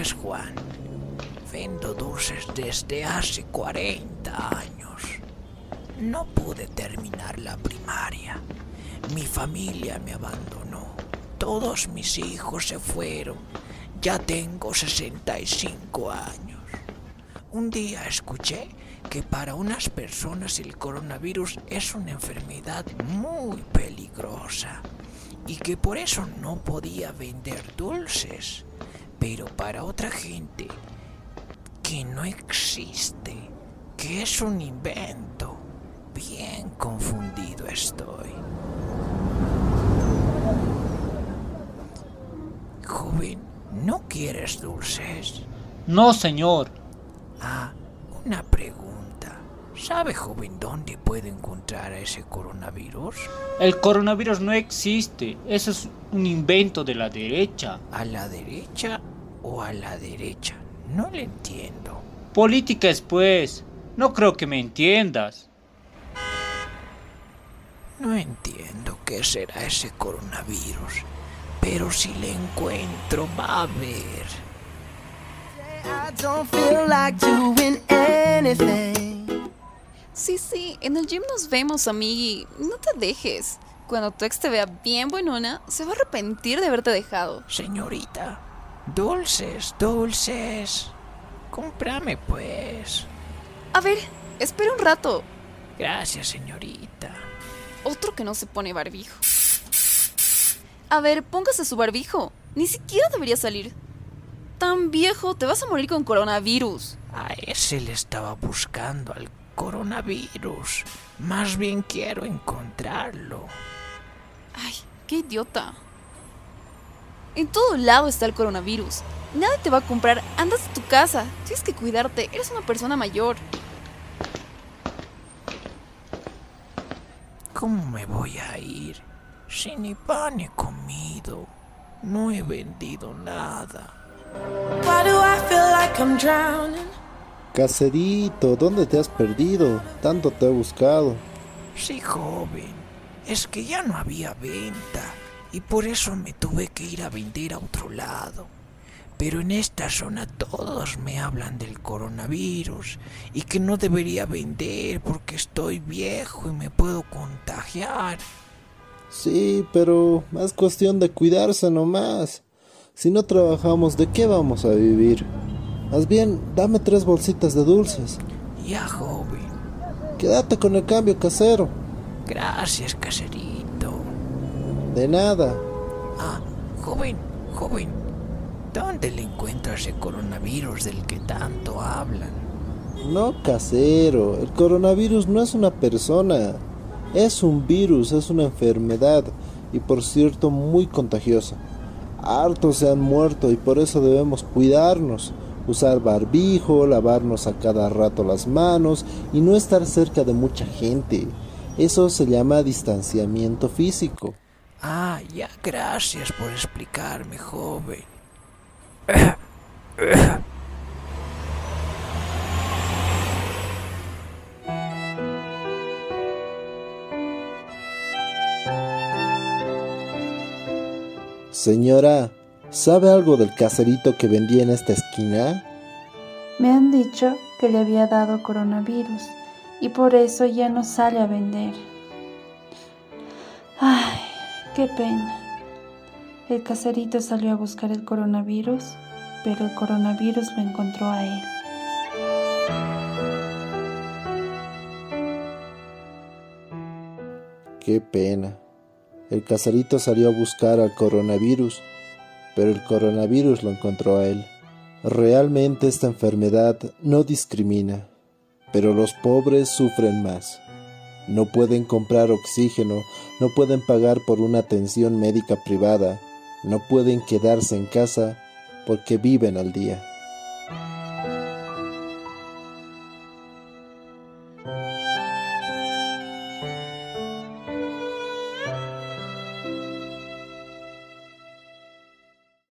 es Juan. Vendo dulces desde hace 40 años. No pude terminar la primaria. Mi familia me abandonó. Todos mis hijos se fueron. Ya tengo 65 años. Un día escuché que para unas personas el coronavirus es una enfermedad muy peligrosa y que por eso no podía vender dulces. Pero para otra gente que no existe, que es un invento, bien confundido estoy. Joven, ¿no quieres dulces? No, señor. Ah, una pregunta. ¿Sabe, joven, dónde puede encontrar a ese coronavirus? El coronavirus no existe. Eso es un invento de la derecha. ¿A la derecha o a la derecha? No le entiendo. Política es pues. No creo que me entiendas. No entiendo qué será ese coronavirus, pero si le encuentro va a ver. I don't feel like doing anything. Sí, sí, en el gym nos vemos, amigui. No te dejes. Cuando tu ex te vea bien buenona, se va a arrepentir de haberte dejado. Señorita, dulces, dulces. Cómprame, pues. A ver, espera un rato. Gracias, señorita. Otro que no se pone barbijo. A ver, póngase su barbijo. Ni siquiera debería salir. Tan viejo, te vas a morir con coronavirus. A ese le estaba buscando al coronavirus. Más bien quiero encontrarlo. Ay, qué idiota. En todo lado está el coronavirus. Nadie te va a comprar. Andas a tu casa. Tienes que cuidarte. Eres una persona mayor. ¿Cómo me voy a ir? Si ni pan he comido. No he vendido nada. Why do I feel like I'm drowning? Caserito, ¿dónde te has perdido? Tanto te he buscado. Sí, joven. Es que ya no había venta y por eso me tuve que ir a vender a otro lado. Pero en esta zona todos me hablan del coronavirus y que no debería vender porque estoy viejo y me puedo contagiar. Sí, pero es cuestión de cuidarse nomás. Si no trabajamos, ¿de qué vamos a vivir? Más bien, dame tres bolsitas de dulces. Ya, joven. Quédate con el cambio casero. Gracias, caserito. De nada. Ah, joven, joven. ¿Dónde le encuentro ese coronavirus del que tanto hablan? No, casero. El coronavirus no es una persona. Es un virus, es una enfermedad. Y por cierto, muy contagiosa. Hartos se han muerto y por eso debemos cuidarnos usar barbijo, lavarnos a cada rato las manos y no estar cerca de mucha gente. Eso se llama distanciamiento físico. Ah, ya, gracias por explicarme, joven. Señora, ¿sabe algo del caserito que vendía en esta esquina? Me han dicho que le había dado coronavirus y por eso ya no sale a vender. Ay, qué pena. El caserito salió a buscar el coronavirus, pero el coronavirus lo encontró a él. Qué pena. El caserito salió a buscar al coronavirus, pero el coronavirus lo encontró a él. Realmente esta enfermedad no discrimina, pero los pobres sufren más. No pueden comprar oxígeno, no pueden pagar por una atención médica privada, no pueden quedarse en casa porque viven al día.